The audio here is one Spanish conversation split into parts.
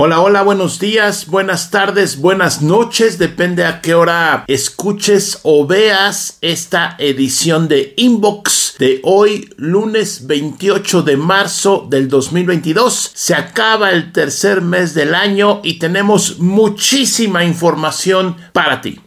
Hola, hola, buenos días, buenas tardes, buenas noches, depende a qué hora escuches o veas esta edición de Inbox de hoy, lunes 28 de marzo del 2022. Se acaba el tercer mes del año y tenemos muchísima información para ti.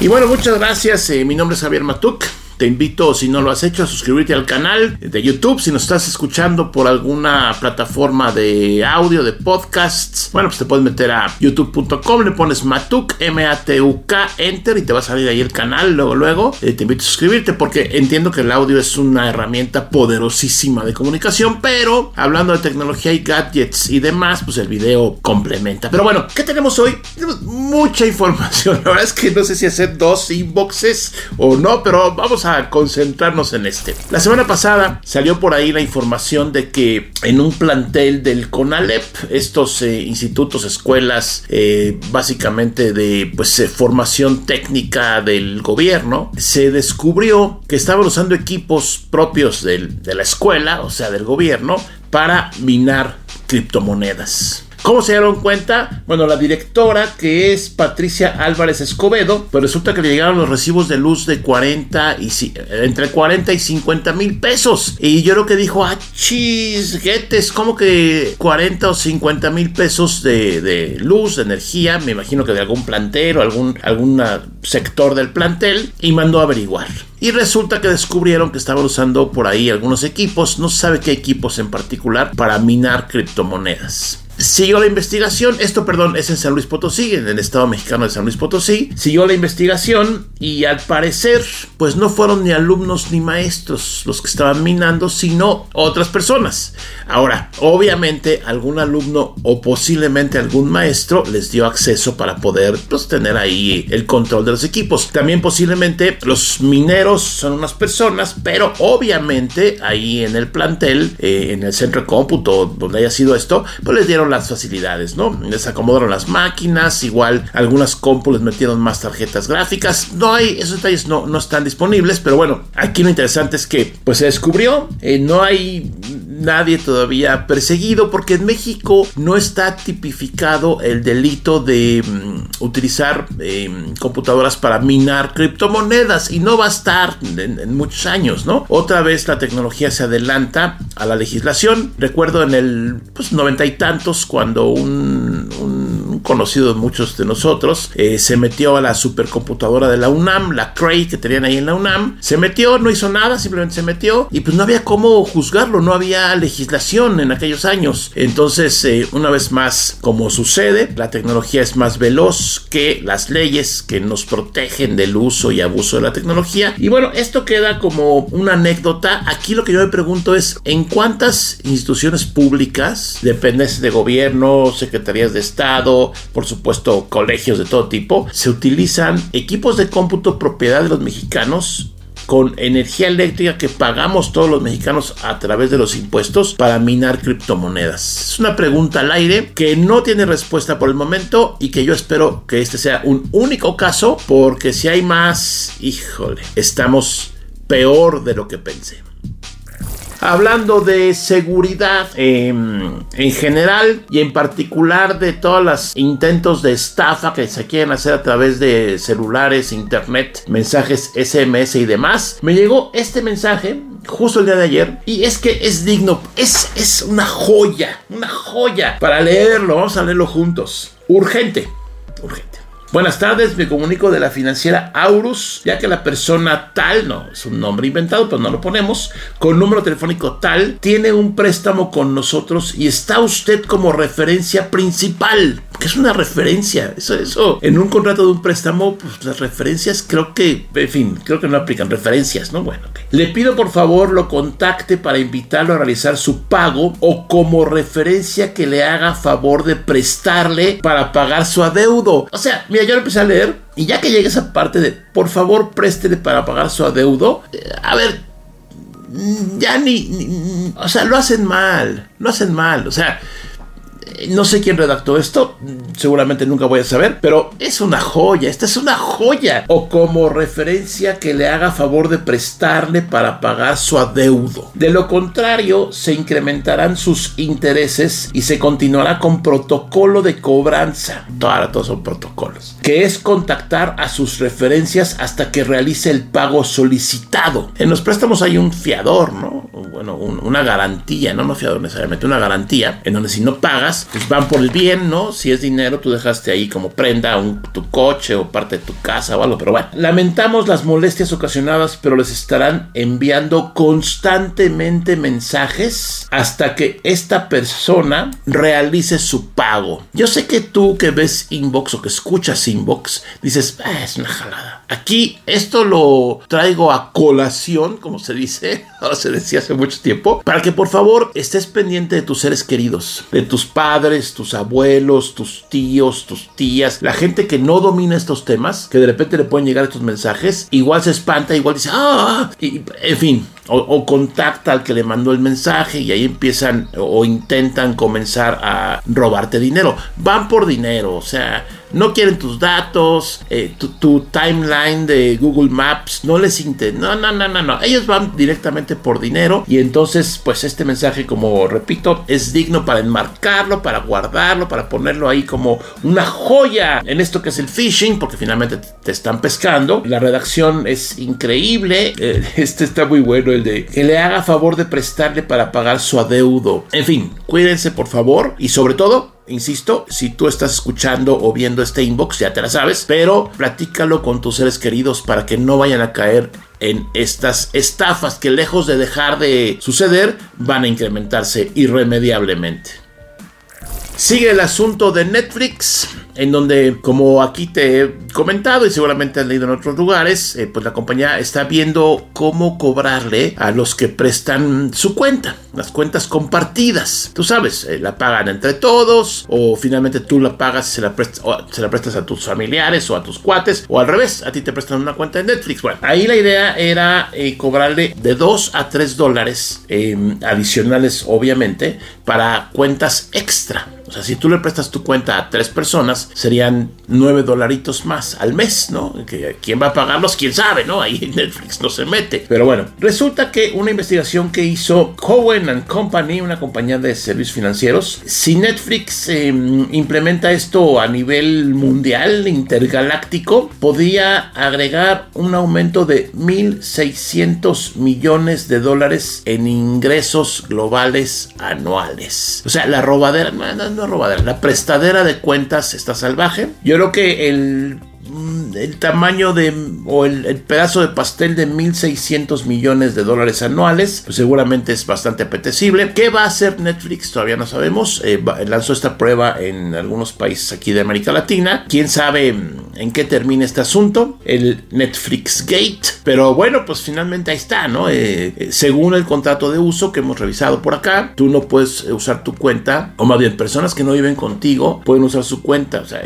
Y bueno, muchas gracias. Eh, mi nombre es Javier Matuk. Te invito, si no lo has hecho, a suscribirte al canal de YouTube. Si nos estás escuchando por alguna plataforma de audio, de podcasts, bueno, pues te puedes meter a youtube.com, le pones Matuk, M-A-T-U-K, enter y te va a salir ahí el canal. Luego, luego, eh, te invito a suscribirte porque entiendo que el audio es una herramienta poderosísima de comunicación, pero hablando de tecnología y gadgets y demás, pues el video complementa. Pero bueno, ¿qué tenemos hoy? Tenemos mucha información. La verdad es que no sé si hacer dos inboxes o no, pero vamos a concentrarnos en este. La semana pasada salió por ahí la información de que en un plantel del CONALEP, estos eh, institutos, escuelas, eh, básicamente de pues, eh, formación técnica del gobierno, se descubrió que estaban usando equipos propios de la escuela, o sea, del gobierno, para minar criptomonedas. ¿Cómo se dieron cuenta? Bueno, la directora, que es Patricia Álvarez Escobedo, pues resulta que le llegaron los recibos de luz de 40 y entre 40 y 50 mil pesos. Y yo lo que dijo, ah, chisguetes, ¿cómo que 40 o 50 mil pesos de, luz, de energía? Me imagino que de algún plantel o algún, algún sector del plantel. Y mandó a averiguar. Y resulta que descubrieron que estaban usando por ahí algunos equipos, no sabe qué equipos en particular, para minar criptomonedas. Siguió la investigación, esto perdón es en San Luis Potosí, en el estado mexicano de San Luis Potosí, siguió la investigación y al parecer pues no fueron ni alumnos ni maestros los que estaban minando, sino otras personas. Ahora, obviamente algún alumno o posiblemente algún maestro les dio acceso para poder pues, tener ahí el control de los equipos. También posiblemente los mineros son unas personas, pero obviamente ahí en el plantel, eh, en el centro de cómputo donde haya sido esto, pues les dieron las facilidades, ¿no? Les acomodaron las máquinas, igual algunas compu les metieron más tarjetas gráficas. No hay, esos detalles no, no están disponibles, pero bueno, aquí lo interesante es que pues se descubrió, eh, no hay nadie todavía perseguido porque en México no está tipificado el delito de mm, utilizar em, computadoras para minar criptomonedas y no va a estar en, muchos años, ¿no? Otra vez la tecnología se adelanta a la legislación. Recuerdo en el pues, noventa y tantos cuando un, conocido de muchos de nosotros eh, se metió a la supercomputadora de la UNAM, la Cray que tenían ahí en la UNAM, se metió, no hizo nada, simplemente se metió y pues no había cómo juzgarlo, no había legislación en aquellos años. Entonces, eh, una vez más, como sucede, la tecnología es más veloz que las leyes que nos protegen del uso y abuso de la tecnología. Y bueno, esto queda como una anécdota. Aquí lo que yo me pregunto es, ¿en cuántas instituciones públicas, dependencias de gobierno, secretarías de Estado, por supuesto, colegios de todo tipo, se utilizan equipos de cómputo propiedad de los mexicanos con energía eléctrica que pagamos todos los mexicanos a través de los impuestos para minar criptomonedas? Es una pregunta al aire que no tiene respuesta por el momento y que yo espero que este sea un único caso porque si hay más, híjole, estamos peor de lo que pensé hablando de seguridad em, en general y en particular de todos los intentos de estafa que se quieren hacer a través de celulares, internet, mensajes SMS y demás, me llegó este mensaje justo el día de ayer y es que es digno, es, es una joya, una joya para leerlo, vamos a leerlo juntos. Urgente, urgente. Buenas tardes, me comunico de la financiera Aurus, ya que la persona tal, no, es un nombre inventado, pero no lo ponemos, con número telefónico tal, tiene un préstamo con nosotros y está usted como referencia principal. ¿Qué es una referencia? Eso, eso, en un contrato de un préstamo, pues las referencias creo que, en fin, creo que no aplican referencias, ¿no? Bueno, le pido por favor lo contacte para invitarlo a realizar su pago o como referencia que le haga favor de prestarle para pagar su adeudo. O sea, mira, yo lo empecé a leer y ya que llegue esa parte de por favor préstele para pagar su adeudo, eh, a ver, ya ni, o sea, lo hacen mal, lo hacen mal, o sea, No sé quién redactó esto, seguramente nunca voy a saber, pero es una joya, esta es una joya. O como referencia que le haga favor de prestarle para pagar su adeudo. De lo contrario, se incrementarán sus intereses y se continuará con protocolo de cobranza. Ahora todos son protocolos. Que es contactar a sus referencias hasta que realice el pago solicitado. En los préstamos hay un fiador, ¿no? Bueno, una garantía, no, no fiador necesariamente, una garantía en donde si no pagas, pues van por el bien, ¿no? Si es dinero, tú dejaste ahí como prenda un, tu coche o parte de tu casa o algo, pero bueno. Lamentamos las molestias ocasionadas, pero les estarán enviando constantemente mensajes hasta que esta persona realice su pago. Yo sé que tú que ves inbox o que escuchas inbox, dices, ah, es una jalada. Aquí esto lo traigo a colación, como se dice, ahora se decía hace mucho tiempo, para que por favor estés pendiente de tus seres queridos, de tus padres, tus abuelos, tus tíos, tus tías, la gente que no domina estos temas, que de repente le pueden llegar estos mensajes, igual se espanta, igual dice, ah, y, en fin, o, contacta al que le mandó el mensaje y ahí empiezan o intentan comenzar a robarte dinero. Van por dinero, o sea, no quieren tus datos, eh, tu, timeline de Google Maps, no les interesa. No, no, no, no, no. Ellos van directamente por dinero y entonces, pues este mensaje, como repito, es digno para enmarcarlo, para guardarlo, para ponerlo ahí como una joya en esto que es el phishing, porque finalmente te están pescando. La redacción es increíble. Eh, este está muy bueno, el de que le haga favor de prestarle para pagar su adeudo. En fin, cuídense por favor y sobre todo Insisto, si tú estás escuchando o viendo este inbox, ya te la sabes, pero platícalo con tus seres queridos para que no vayan a caer en estas estafas que lejos de dejar de suceder, van a incrementarse irremediablemente. Sigue el asunto de Netflix en donde, como aquí te he comentado y seguramente has leído en otros lugares, eh, pues la compañía está viendo cómo cobrarle a los que prestan su cuenta, las cuentas compartidas. Tú sabes, eh, la pagan entre todos o finalmente tú la pagas y se la, prestas, se la prestas a tus familiares o a tus cuates o al revés, a ti te prestan una cuenta de Netflix. Bueno, ahí la idea era eh, cobrarle de 2 a 3 dólares adicionales, obviamente, para cuentas extra. O sea, si tú le prestas tu cuenta a tres personas, serían nueve dolaritos más al mes, ¿no? ¿Quién va a pagarlos? ¿Quién sabe, no? Ahí Netflix no se mete. Pero bueno, resulta que una investigación que hizo Cohen and Company, una compañía de servicios financieros, si Netflix em, implementa esto a nivel mundial, intergaláctico, podía agregar un aumento de 1.600 millones de dólares en ingresos globales anuales. O sea, la robadera, no, robadera, la prestadera de cuentas está salvaje. Yo creo que el el tamaño de o el, pedazo de pastel de 1.600 millones de dólares anuales, pues seguramente es bastante apetecible. ¿Qué va a hacer Netflix? Todavía no sabemos. Eh, lanzó esta prueba en algunos países aquí de América Latina. ¿Quién sabe mm, en qué termina este asunto? El Netflix Gate. Pero bueno, pues finalmente ahí está, ¿no? Eh, eh, según el contrato de uso que hemos revisado por acá, tú no puedes usar tu cuenta, o más bien personas que no viven contigo pueden usar su cuenta. O sea,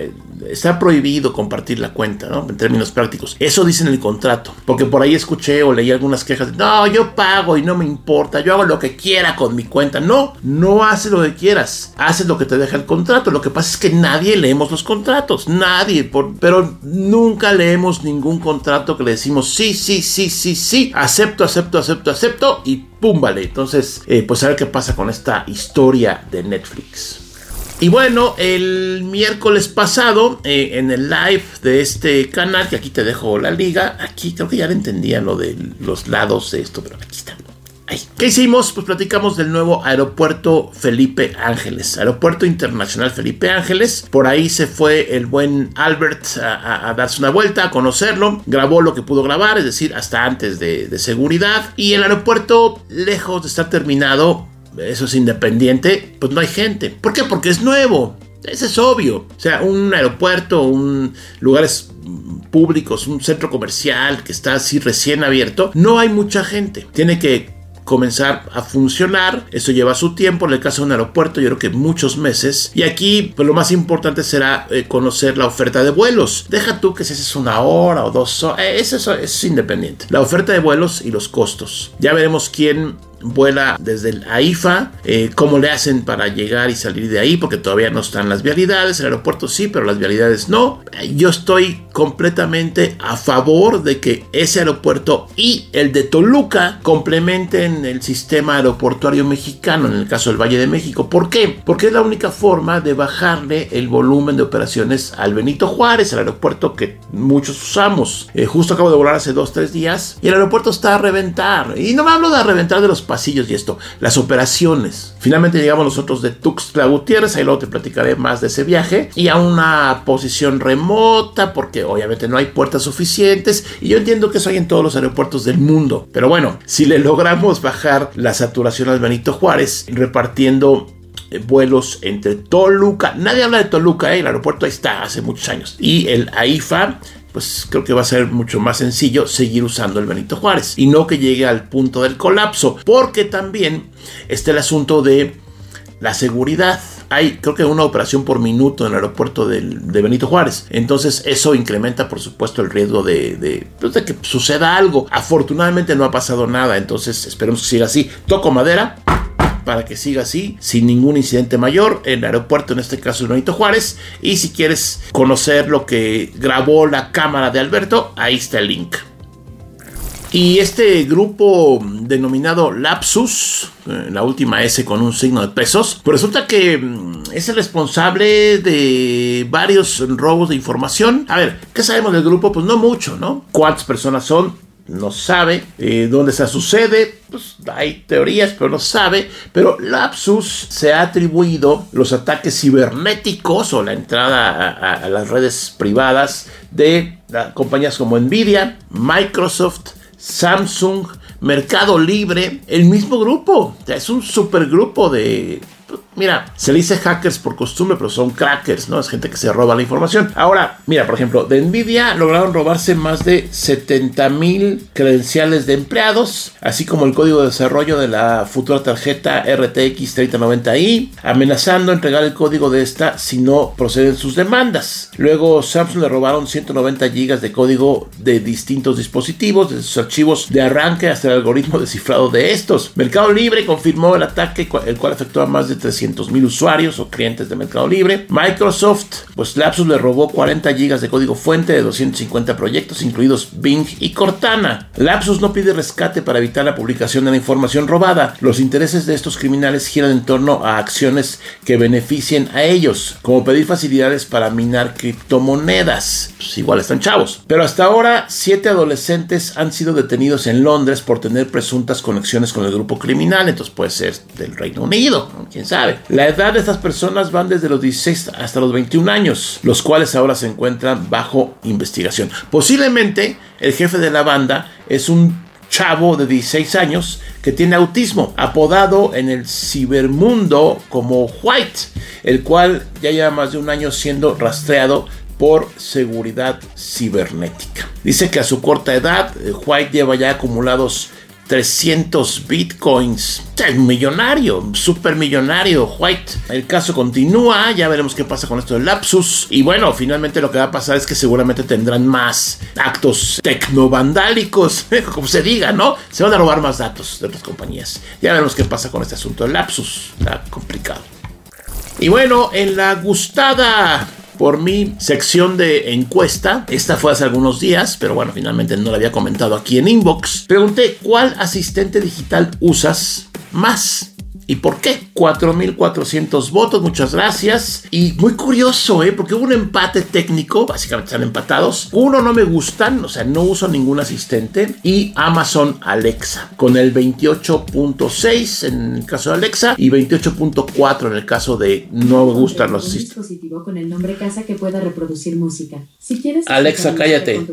está prohibido compartir la cuenta, ¿no? En términos prácticos. Eso dice en el contrato. Porque por ahí escuché o leí algunas quejas de, no, yo pago y no me importa, yo hago lo que quiera con mi cuenta. No, no haces lo que quieras, haces lo que te deja el contrato. Lo que pasa es que nadie leemos los contratos, nadie, pero nunca leemos ningún contrato que le decimos, sí, sí, sí, sí, sí, acepto, acepto, acepto, acepto y pum, vale. Entonces, eh, pues a ver qué pasa con esta historia de Netflix. Y bueno, el miércoles pasado, eh, en el live de este canal, que aquí te dejo la liga, aquí creo que ya le entendía lo de los lados de esto, pero aquí está. ¿Qué hicimos? Pues platicamos del nuevo aeropuerto Felipe Ángeles, aeropuerto internacional Felipe Ángeles. Por ahí se fue el buen Albert a, darse una vuelta, a conocerlo. Grabó lo que pudo grabar, es decir, hasta antes de, de seguridad. Y el aeropuerto, lejos de estar terminado, eso es independiente, pues no hay gente. ¿Por qué? Porque es nuevo. Eso es obvio. O sea, un aeropuerto, un lugares públicos, un centro comercial que está así recién abierto, no hay mucha gente. Tiene que comenzar a funcionar. Eso lleva su tiempo. En el caso de un aeropuerto, yo creo que muchos meses. Y aquí, pues lo más importante será eh, conocer la oferta de vuelos. Deja tú que si es una hora o dos horas, eh, eso, es independiente. La oferta de vuelos y los costos. Ya veremos quién vuela desde el AIFA, eh, cómo le hacen para llegar y salir de ahí, porque todavía no están las vialidades, el aeropuerto sí, pero las vialidades no. Yo estoy completamente a favor de que ese aeropuerto y el de Toluca complementen el sistema aeroportuario mexicano, en el caso del Valle de México. ¿Por qué? Porque es la única forma de bajarle el volumen de operaciones al Benito Juárez, el aeropuerto que muchos usamos. Eh, justo acabo de volar hace dos, tres días y el aeropuerto está a reventar. Y no me hablo de reventar de los pasillos y esto, las operaciones. Finalmente llegamos nosotros de Tuxtla Gutiérrez, ahí luego te platicaré más de ese viaje, y a una posición remota, porque obviamente no hay puertas suficientes, y yo entiendo que eso hay en todos los aeropuertos del mundo. Pero bueno, si le logramos bajar la saturación al Benito Juárez, repartiendo eh, vuelos entre Toluca, nadie habla de Toluca, ¿eh? el aeropuerto ahí está hace muchos años, y el AIFA, pues creo que va a ser mucho más sencillo seguir usando el Benito Juárez y no que llegue al punto del colapso, porque también está el asunto de la seguridad. Hay creo que una operación por minuto en el aeropuerto de Benito Juárez. Entonces eso incrementa por supuesto el riesgo pues, de, que suceda algo. Afortunadamente no ha pasado nada. Entonces esperemos que siga así. Toco madera para que siga así, sin ningún incidente mayor, en el aeropuerto, en este caso el Benito Juárez. Y si quieres conocer lo que grabó la cámara de Alberto, ahí está el link. Y este grupo denominado Lapsus, eh, la última S con un signo de pesos, resulta que mm, es el responsable de varios robos de información. A ver, ¿qué sabemos del grupo? Pues no mucho, ¿no? ¿Cuántas personas son? No sabe eh, dónde se sucede, pues hay teorías, pero no sabe. Pero Lapsus se ha atribuido los ataques cibernéticos o la entrada a, las redes privadas de compañías como Nvidia, Microsoft, Samsung, Mercado Libre, el mismo grupo. es un supergrupo de Mira, se le dice hackers por costumbre, pero son crackers, ¿no? Es gente que se roba la información. Ahora, mira, por ejemplo, de Nvidia lograron robarse más de 70 mil credenciales de empleados, así como el código de desarrollo de la futura tarjeta RTX 3090i, amenazando entregar el código de esta si no proceden sus demandas. Luego, Samsung le robaron 190 gigas de código de distintos dispositivos, de sus archivos de arranque hasta el algoritmo descifrado de estos. Mercado Libre confirmó el ataque, el cual afectó a más de 300 mil usuarios o clientes de Mercado Libre. Microsoft, pues Lapsus le robó 40 gigas de código fuente de 250 proyectos, incluidos Bing y Cortana. Lapsus no pide rescate para evitar la publicación de la información robada. Los intereses de estos criminales giran en torno a acciones que beneficien a ellos, como pedir facilidades para minar criptomonedas. Pues igual están chavos. Pero hasta ahora, siete adolescentes han sido detenidos en Londres por tener presuntas conexiones con el grupo criminal. Entonces puede ser del Reino Unido, quién sabe. La edad de estas personas van desde los 16 hasta los 21 años, los cuales ahora se encuentran bajo investigación. Posiblemente el jefe de la banda es un chavo de 16 años que tiene autismo, apodado en el cibermundo como White, el cual ya lleva más de un año siendo rastreado por seguridad cibernética. Dice que a su corta edad, eh, White lleva ya acumulados 300 bitcoins. Es millonario, super millonario, White. El caso continúa, ya veremos qué pasa con esto del lapsus. Y bueno, finalmente lo que va a pasar es que seguramente tendrán más actos tecnovandálicos, como se diga, ¿no? Se van a robar más datos de otras compañías. Ya veremos qué pasa con este asunto del lapsus. Está complicado. Y bueno, en la gustada por mi sección de encuesta. Esta fue hace algunos días, pero bueno, finalmente no la había comentado aquí en Inbox. Pregunté, ¿cuál asistente digital usas más? ¿Y por qué? 4.400 votos, muchas gracias. Y muy curioso, ¿eh? Porque hubo un empate técnico, básicamente están empatados. Uno no me gustan, o sea, no uso ningún asistente. Y Amazon Alexa, con el 28.6 en el caso de Alexa y 28.4 en el caso de no me gustan los asistentes. dispositivo con el nombre casa que pueda reproducir música. Si quieres... Alexa, cállate.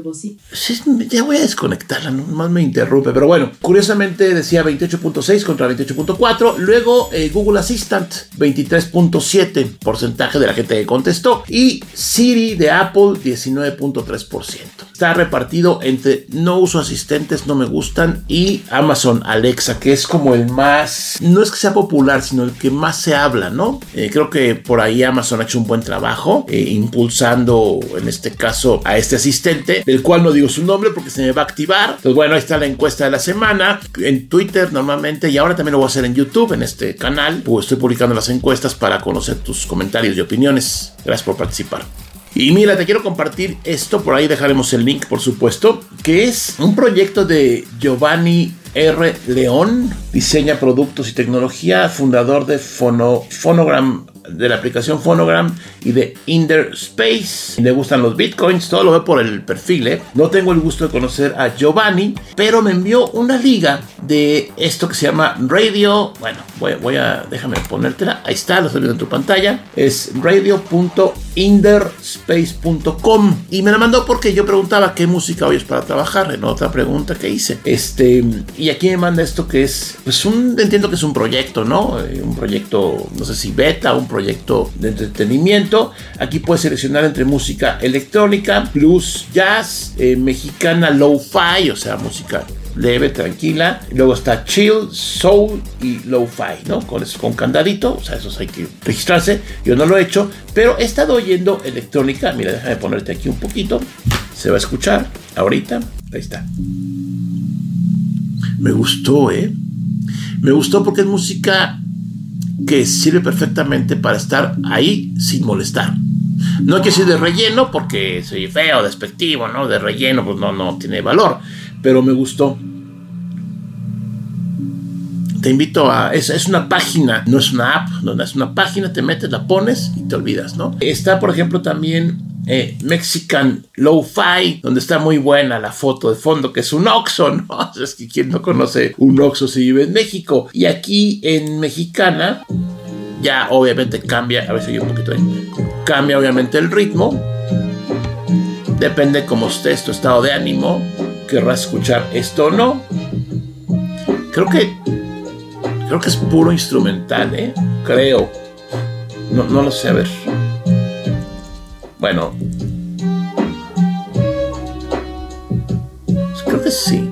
Sí, ya voy a desconectarla, no más me interrumpe. Pero bueno, curiosamente decía 28.6 contra 28.4. Luego eh, Google Assistant, 23.7 porcentaje de la gente que contestó. Y Siri de Apple, 19.3%. está repartido entre no uso asistentes, no me gustan y Amazon Alexa, que es como el más, no es que sea popular, sino el que más se habla, ¿no? Eh, creo que por ahí Amazon ha hecho un buen trabajo eh, impulsando en este caso a este asistente, del cual no digo su nombre porque se me va a activar. Entonces, bueno, ahí está la encuesta de la semana en Twitter normalmente y ahora también lo voy a hacer en YouTube, en este canal, pues estoy publicando las encuestas para conocer tus comentarios y opiniones. Gracias por participar. Y mira, te quiero compartir esto, por ahí dejaremos el link, por supuesto, que es un proyecto de Giovanni R. León, diseña productos y tecnología, fundador de Fono, Phonogram de la aplicación Phonogram y de Inder Space. Le gustan los bitcoins, todo lo veo por el perfil. ¿eh? No tengo el gusto de conocer a Giovanni, pero me envió una liga de esto que se llama Radio. Bueno, voy, voy a, déjame ponértela. Ahí está, lo estoy viendo en tu pantalla. Es radio.inderspace.com y me la mandó porque yo preguntaba qué música oyes para trabajar. En otra pregunta que hice. Este, y aquí me manda esto que es, pues un, entiendo que es un proyecto, ¿no? Eh, un proyecto, no sé si beta, un proyecto de entretenimiento. Aquí puedes seleccionar entre música electrónica, blues, jazz, eh, mexicana, low-fi, o sea, música leve, tranquila. Luego está chill, soul y low-fi, ¿no? Con, con candadito, o sea, esos hay que registrarse. Yo no lo he hecho, pero he estado oyendo electrónica. Mira, déjame ponerte aquí un poquito. Se va a escuchar ahorita. Ahí está. Me gustó, ¿eh? Me gustó porque es música que sirve perfectamente para estar ahí sin molestar. No hay que ser de relleno porque soy feo, despectivo, ¿no? De relleno, pues no, no tiene valor. Pero me gustó. Te invito a. Es, es una página, no es una app, donde es una página, te metes, la pones y te olvidas, ¿no? Está, por ejemplo, también eh, Mexican Lo-Fi, donde está muy buena la foto de fondo, que es un Oxxo, ¿no? Es que quien no conoce un Oxxo si vive en México. Y aquí en Mexicana, ya obviamente cambia, a ver si yo un poquito ahí, cambia obviamente el ritmo. Depende cómo esté tu estado de ánimo, querrás escuchar esto o no. Creo que, creo que es puro instrumental, ¿eh? Creo. No, no lo sé, a ver. Bueno. Creo que sí.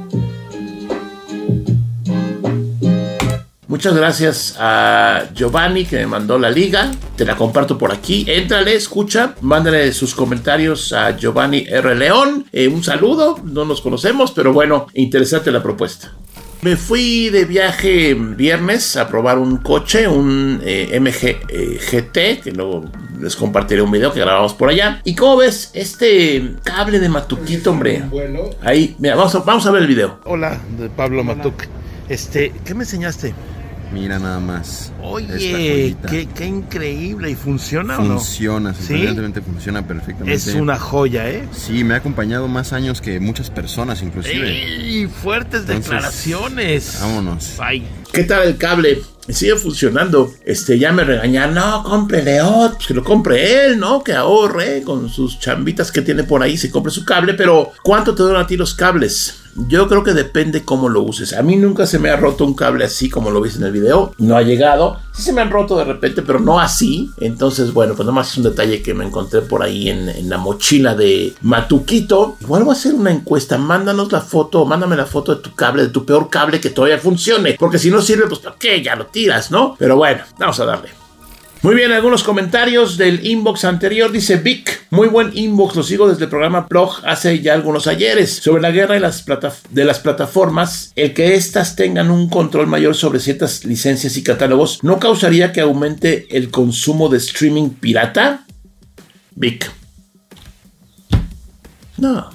Muchas gracias a Giovanni que me mandó la liga. Te la comparto por aquí. Éntrale, escucha, mándale sus comentarios a Giovanni R. León. Eh, un saludo, no nos conocemos, pero bueno, interesante la propuesta. Me fui de viaje viernes a probar un coche, un eh, MG eh, GT, que luego les compartiré un video que grabamos por allá. Y como ves, este cable de Matuquito, hombre. Ahí, mira, vamos a, vamos a ver el video. Hola, de Pablo Matuc. Este, ¿qué me enseñaste? Mira nada más. Oye, qué, qué, increíble. ¿Y funciona o no? Funciona, ¿Sí? funciona perfectamente. Es una joya, ¿eh? Sí, me ha acompañado más años que muchas personas, inclusive. ¡Ey! Fuertes declaraciones. Vámonos. Ay. ¿Qué tal el cable? sigue funcionando. Este, ya me regañan, no, cómprele otro, pues que lo compre él, ¿no? Que ahorre con sus chambitas que tiene por ahí, se compre su cable, pero ¿cuánto te duran a ti los cables? Yo creo que depende cómo lo uses. A mí nunca se me ha roto un cable así como lo viste en el video. No ha llegado. Sí se me han roto de repente, pero no así. Entonces, bueno, pues nomás es un detalle que me encontré por ahí en, la mochila de Matuquito. Igual voy a hacer una encuesta. Mándanos la foto, mándame la foto de tu cable, de tu peor cable que todavía funcione. Porque si no sirve, pues ¿para qué? Ya lo tiras, ¿no? Pero bueno, vamos a darle. Muy bien, algunos comentarios del inbox anterior. Dice Vic, muy buen inbox, lo sigo desde el programa Blog hace ya algunos ayeres. Sobre la guerra de las, de las plataformas, el que éstas tengan un control mayor sobre ciertas licencias y catálogos, ¿no causaría que aumente el consumo de streaming pirata? Vic. No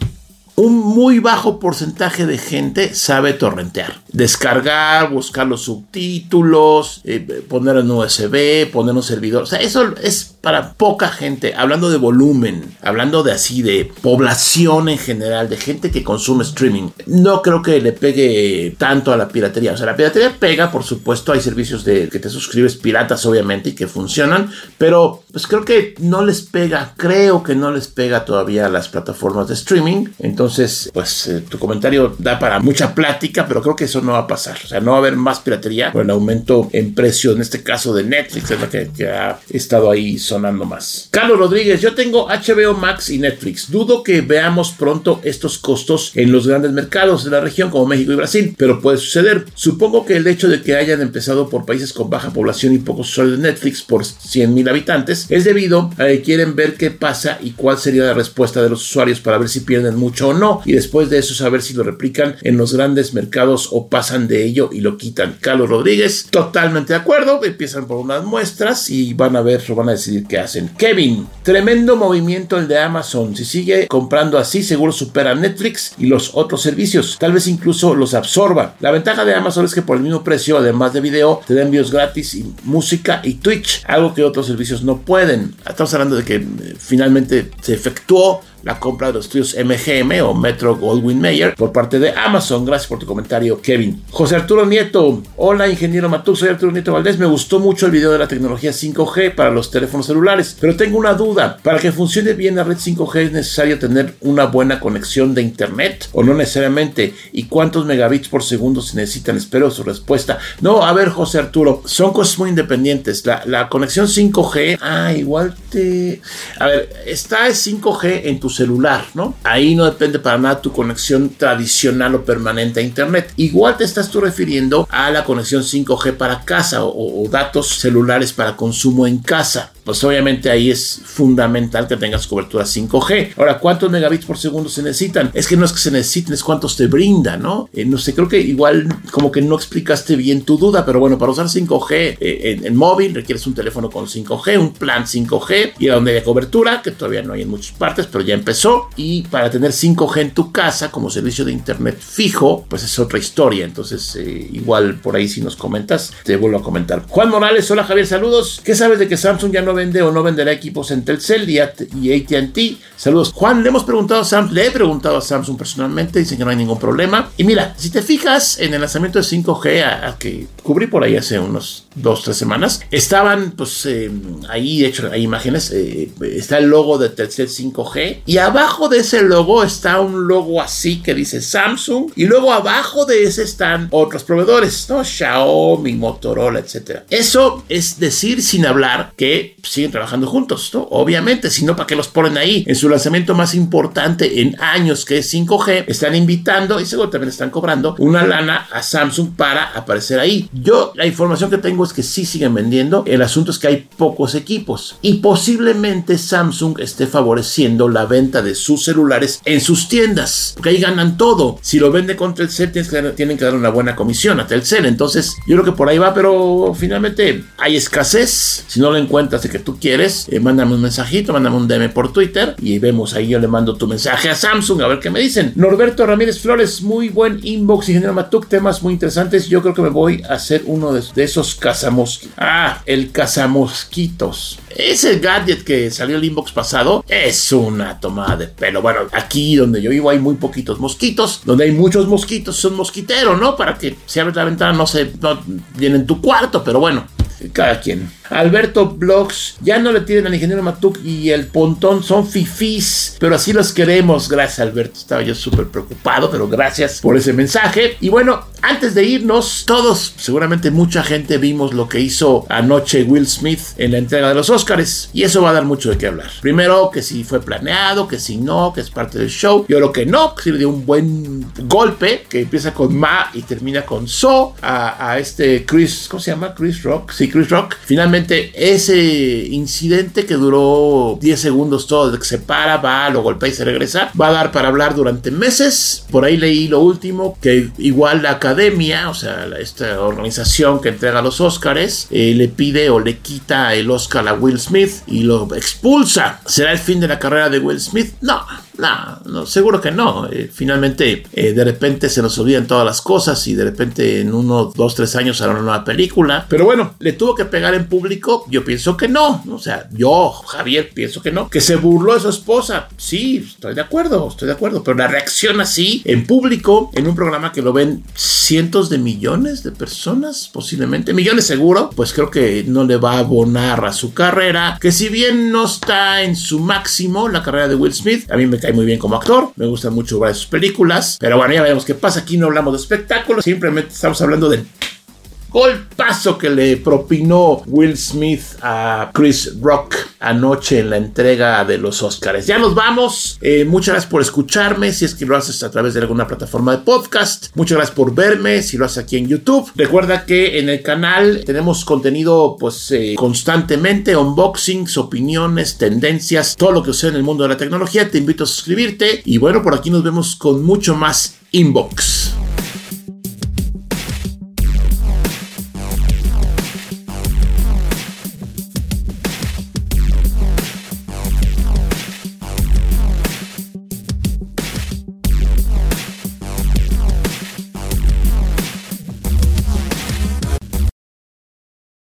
un muy bajo porcentaje de gente sabe torrentear. Descargar, buscar los subtítulos, eh, poner en USB, poner un servidor. O sea, eso es para poca gente. Hablando de volumen, hablando de así, de población en general, de gente que consume streaming. No creo que le pegue tanto a la piratería. O sea, la piratería pega, por supuesto. Hay servicios de que te suscribes piratas, obviamente, y que funcionan. Pero pues creo que no les pega. Creo que no les pega todavía a las plataformas de streaming. Entonces, pues eh, tu comentario da para mucha plática, pero creo que eso no va a pasar. O sea, no va a haber más piratería por el aumento en precio, en este caso de Netflix, es la que, ha estado ahí sonando más. Carlos Rodríguez, yo tengo HBO Max y Netflix. Dudo que veamos pronto estos costos en los grandes mercados de la región como México y Brasil, pero puede suceder. Supongo que el hecho de que hayan empezado por países con baja población y pocos usuarios de Netflix por 100 mil habitantes es debido a que quieren ver qué pasa y cuál sería la respuesta de los usuarios para ver si pierden mucho o no y después de eso saber si lo replican en los grandes mercados o pasan de ello y lo quitan. Carlos Rodríguez, totalmente de acuerdo, empiezan por unas muestras y van a ver van a decidir qué hacen. Kevin, tremendo movimiento el de Amazon, si sigue comprando así seguro supera Netflix y los otros servicios, tal vez incluso los absorba. La ventaja de Amazon es que por el mismo precio, además de video, te da envíos gratis y música y Twitch, algo que otros servicios no pueden. Estamos hablando de que eh, finalmente se efectuó la compra de los estudios MGM o Metro Goldwyn Mayer por parte de Amazon. Gracias por tu comentario, Kevin. José Arturo Nieto. Hola, ingeniero Matú. Soy Arturo Nieto Valdés. Me gustó mucho el video de la tecnología 5G para los teléfonos celulares, pero tengo una duda. Para que funcione bien la red 5G es necesario tener una buena conexión de internet o no necesariamente. ¿Y cuántos megabits por segundo se necesitan? Espero su respuesta. No, a ver, José Arturo, son cosas muy independientes. La, la conexión 5G, ah, igual te. A ver, está el 5G en tus celular, ¿no? Ahí no depende para nada tu conexión tradicional o permanente a Internet. Igual te estás tú refiriendo a la conexión 5G para casa o, o datos celulares para consumo en casa pues obviamente ahí es fundamental que tengas cobertura 5G. Ahora, ¿cuántos megabits por segundo se necesitan? Es que no es que se necesiten, es cuántos te brinda, ¿no? Eh, no sé, creo que igual como que no explicaste bien tu duda, pero bueno, para usar 5G eh, en, móvil requieres un teléfono con 5G, un plan 5G y donde haya cobertura, que todavía no hay en muchas partes, pero ya empezó. Y para tener 5G en tu casa como servicio de internet fijo, pues es otra historia. Entonces, eh, igual por ahí si nos comentas, te vuelvo a comentar. Juan Morales, hola Javier, saludos. ¿Qué sabes de que Samsung ya no vende o no venderá equipos en Telcel y ATT. Saludos. Juan, le hemos preguntado a Samsung, le he preguntado a Samsung personalmente, dicen que no hay ningún problema. Y mira, si te fijas en el lanzamiento de 5G a, que cubrí por ahí hace unos dos, tres semanas, estaban pues eh, ahí, de hecho, hay imágenes, eh, está el logo de Telcel 5G y abajo de ese logo está un logo así que dice Samsung y luego abajo de ese están otros proveedores, ¿no? Xiaomi, Motorola, etcétera. Eso es decir sin hablar que siguen trabajando juntos, ¿no? Obviamente, si no, ¿para qué los ponen ahí? En su lanzamiento más importante en años, que es 5G, están invitando y seguro también están cobrando una lana a Samsung para aparecer ahí. Yo, la información que tengo es que sí siguen vendiendo. El asunto es que hay pocos equipos y posiblemente Samsung esté favoreciendo la venta de sus celulares en sus tiendas, porque ahí ganan todo. Si lo vende con Telcel, tienen que dar una buena comisión a Telcel. Entonces, yo creo que por ahí va, pero finalmente hay escasez. Si no lo encuentras de tú quieres, eh, mándame un mensajito, mándame un DM por Twitter y vemos ahí. Yo le mando tu mensaje a Samsung a ver qué me dicen. Norberto Ramírez Flores, muy buen inbox, ingeniero Matuk, temas muy interesantes. Yo creo que me voy a hacer uno de, esos cazamosquitos. Ah, el cazamosquitos. Ese gadget que salió el inbox pasado es una tomada de pelo. Bueno, aquí donde yo vivo hay muy poquitos mosquitos. Donde hay muchos mosquitos, son mosquiteros, ¿no? Para que si abres la ventana no se no viene en tu cuarto, pero bueno cada quien. Alberto Blogs, ya no le tienen al ingeniero Matuk y el Pontón, son fifís, pero así los queremos. Gracias, Alberto. Estaba yo súper preocupado, pero gracias por ese mensaje. Y bueno, antes de irnos, todos, seguramente mucha gente vimos lo que hizo anoche Will Smith en la entrega de los Oscars, y eso va a dar mucho de qué hablar. Primero, que si fue planeado, que si no, que es parte del show. Yo lo que no, que le dio un buen golpe, que empieza con Ma y termina con So, a, a este Chris, ¿cómo se llama? Chris Rock. Sí, Chris Rock. Finalmente, ese incidente que duró 10 segundos todo, de que se para, va, lo golpea y se regresa, va a dar para hablar durante meses. Por ahí leí lo último, que igual la academia, o sea, esta organización que entrega los Oscars, eh, le pide o le quita el Oscar a Will Smith y lo expulsa. ¿Será el fin de la carrera de Will Smith? No. No, no, seguro que no. Eh, finalmente, eh, de repente se nos olvidan todas las cosas y de repente en uno, dos, tres años hará una nueva película. Pero bueno, ¿le tuvo que pegar en público? Yo pienso que no. O sea, yo, Javier, pienso que no. Que se burló de su esposa. Sí, estoy de acuerdo, estoy de acuerdo. Pero la reacción así, en público, en un programa que lo ven cientos de millones de personas, posiblemente, millones seguro, pues creo que no le va a abonar a su carrera. Que si bien no está en su máximo, la carrera de Will Smith, a mí me cae muy bien como actor, me gustan mucho varias sus películas, pero bueno, ya veremos qué pasa, aquí no hablamos de espectáculos, simplemente estamos hablando del golpazo que le propinó Will Smith a Chris Rock anoche en la entrega de los Oscars. Ya nos vamos. Eh, muchas gracias por escucharme. Si es que lo haces a través de alguna plataforma de podcast. Muchas gracias por verme. Si lo haces aquí en YouTube. Recuerda que en el canal tenemos contenido pues eh, constantemente. Unboxings, opiniones, tendencias. Todo lo que sucede en el mundo de la tecnología. Te invito a suscribirte. Y bueno, por aquí nos vemos con mucho más inbox.